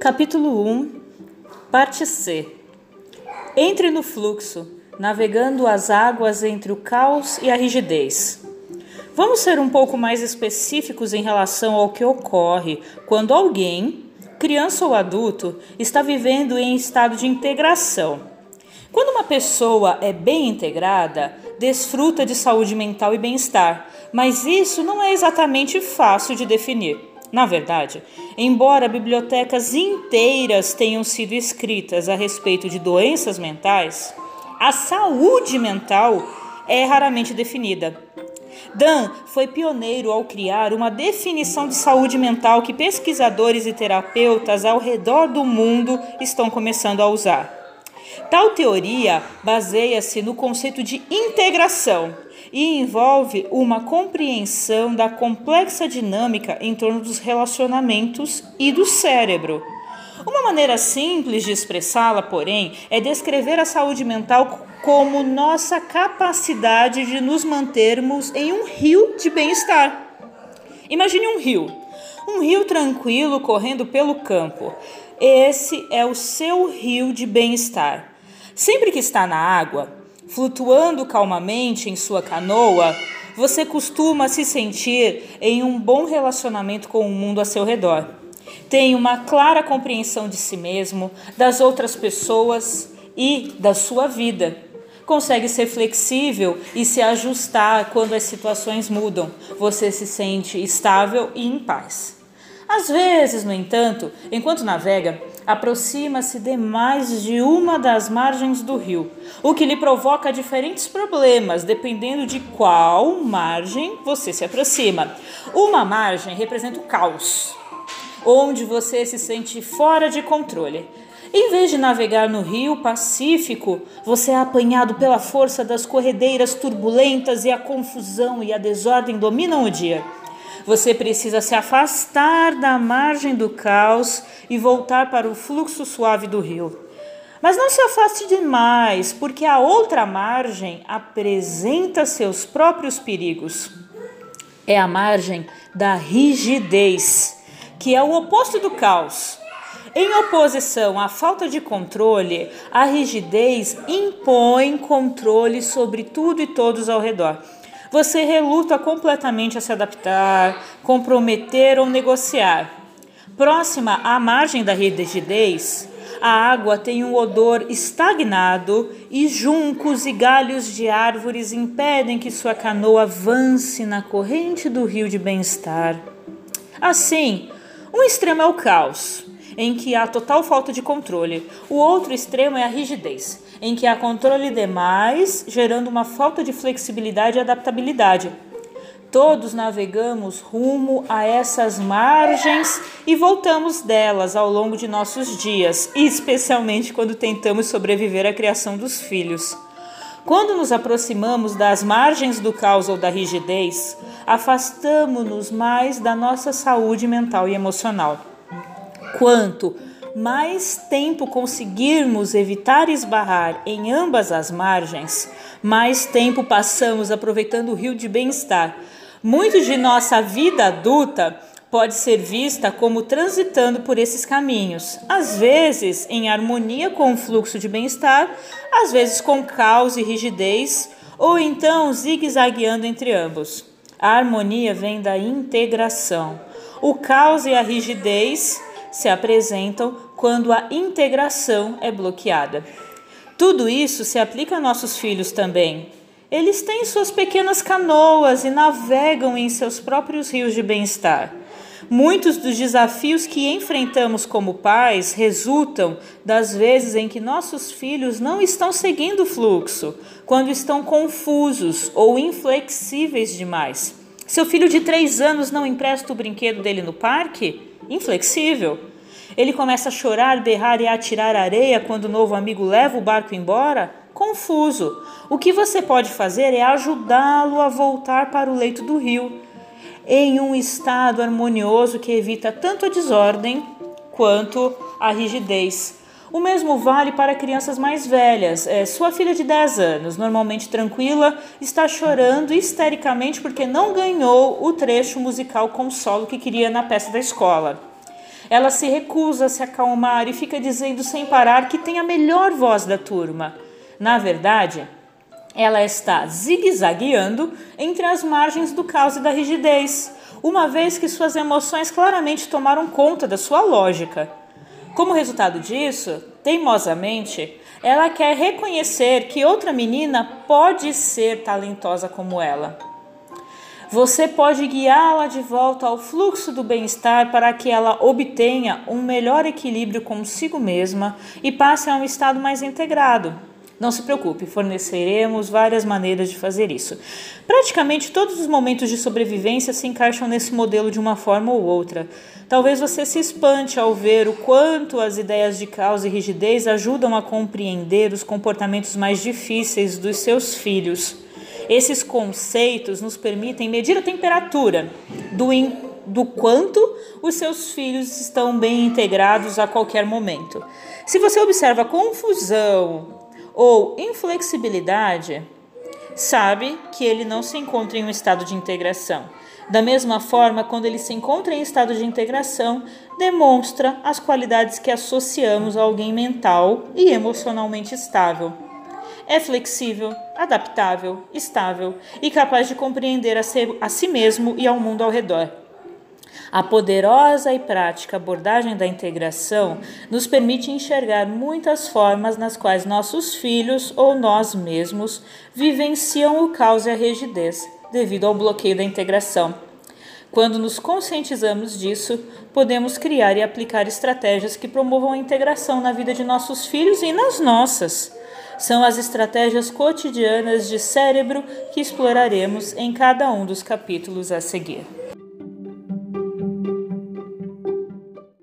Capítulo 1, Parte C. Entre no fluxo, navegando as águas entre o caos e a rigidez. Vamos ser um pouco mais específicos em relação ao que ocorre quando alguém, criança ou adulto, está vivendo em estado de integração. Quando uma pessoa é bem integrada, desfruta de saúde mental e bem-estar, mas isso não é exatamente fácil de definir. Na verdade, embora bibliotecas inteiras tenham sido escritas a respeito de doenças mentais, a saúde mental é raramente definida. Dan foi pioneiro ao criar uma definição de saúde mental que pesquisadores e terapeutas ao redor do mundo estão começando a usar. Tal teoria baseia-se no conceito de integração e envolve uma compreensão da complexa dinâmica em torno dos relacionamentos e do cérebro. Uma maneira simples de expressá-la, porém, é descrever a saúde mental como nossa capacidade de nos mantermos em um rio de bem-estar. Imagine um rio, um rio tranquilo correndo pelo campo. Esse é o seu rio de bem-estar. Sempre que está na água, flutuando calmamente em sua canoa, você costuma se sentir em um bom relacionamento com o mundo a seu redor. Tem uma clara compreensão de si mesmo, das outras pessoas e da sua vida. Consegue ser flexível e se ajustar quando as situações mudam. Você se sente estável e em paz. Às vezes, no entanto, enquanto navega, aproxima-se demais de uma das margens do rio, o que lhe provoca diferentes problemas, dependendo de qual margem você se aproxima. Uma margem representa o caos, onde você se sente fora de controle. Em vez de navegar no rio Pacífico, você é apanhado pela força das corredeiras turbulentas e a confusão e a desordem dominam o dia. Você precisa se afastar da margem do caos e voltar para o fluxo suave do rio. Mas não se afaste demais, porque a outra margem apresenta seus próprios perigos. É a margem da rigidez, que é o oposto do caos. Em oposição à falta de controle, a rigidez impõe controle sobre tudo e todos ao redor. Você reluta completamente a se adaptar, comprometer ou negociar. Próxima à margem da rigidez, a água tem um odor estagnado e juncos e galhos de árvores impedem que sua canoa avance na corrente do rio de bem-estar. Assim, um extremo é o caos, em que há total falta de controle. O outro extremo é a rigidez, em que há controle demais, gerando uma falta de flexibilidade e adaptabilidade. Todos navegamos rumo a essas margens e voltamos delas ao longo de nossos dias, especialmente quando tentamos sobreviver à criação dos filhos. Quando nos aproximamos das margens do caos ou da rigidez, afastamos-nos mais da nossa saúde mental e emocional. Quanto mais tempo conseguirmos evitar esbarrar em ambas as margens, mais tempo passamos aproveitando o rio de bem-estar. Muito de nossa vida adulta pode ser vista como transitando por esses caminhos, às vezes em harmonia com o fluxo de bem-estar, às vezes com caos e rigidez, ou então zigue-zagueando entre ambos. A harmonia vem da integração. O caos e a rigidez se apresentam quando a integração é bloqueada. Tudo isso se aplica a nossos filhos também. Eles têm suas pequenas canoas e navegam em seus próprios rios de bem-estar. Muitos dos desafios que enfrentamos como pais resultam das vezes em que nossos filhos não estão seguindo o fluxo, quando estão confusos ou inflexíveis demais. Seu filho de três anos não empresta o brinquedo dele no parque? Inflexível. Ele começa a chorar, berrar e atirar areia quando o novo amigo leva o barco embora? Confuso. O que você pode fazer é ajudá-lo a voltar para o leito do rio, em um estado harmonioso que evita tanto a desordem quanto a rigidez. O mesmo vale para crianças mais velhas. É, sua filha de 10 anos, normalmente tranquila, está chorando histericamente porque não ganhou o trecho musical com solo que queria na peça da escola. Ela se recusa a se acalmar e fica dizendo sem parar que tem a melhor voz da turma. Na verdade, ela está zigue-zagueando entre as margens do caos e da rigidez, uma vez que suas emoções claramente tomaram conta da sua lógica. Como resultado disso, teimosamente, ela quer reconhecer que outra menina pode ser talentosa como ela. Você pode guiá-la de volta ao fluxo do bem-estar para que ela obtenha um melhor equilíbrio consigo mesma e passe a um estado mais integrado. Não se preocupe, forneceremos várias maneiras de fazer isso. Praticamente todos os momentos de sobrevivência se encaixam nesse modelo de uma forma ou outra. Talvez você se espante ao ver o quanto as ideias de caos e rigidez ajudam a compreender os comportamentos mais difíceis dos seus filhos. Esses conceitos nos permitem medir a temperatura do, do quanto os seus filhos estão bem integrados a qualquer momento. Se você observa confusão, ou inflexibilidade, sabe que ele não se encontra em um estado de integração. Da mesma forma, quando ele se encontra em estado de integração, demonstra as qualidades que associamos a alguém mental e emocionalmente estável. É flexível, adaptável, estável e capaz de compreender a, a si mesmo e ao mundo ao redor. A poderosa e prática abordagem da integração nos permite enxergar muitas formas nas quais nossos filhos ou nós mesmos vivenciam o caos e a rigidez devido ao bloqueio da integração. Quando nos conscientizamos disso, podemos criar e aplicar estratégias que promovam a integração na vida de nossos filhos e nas nossas. São as estratégias cotidianas de cérebro que exploraremos em cada um dos capítulos a seguir.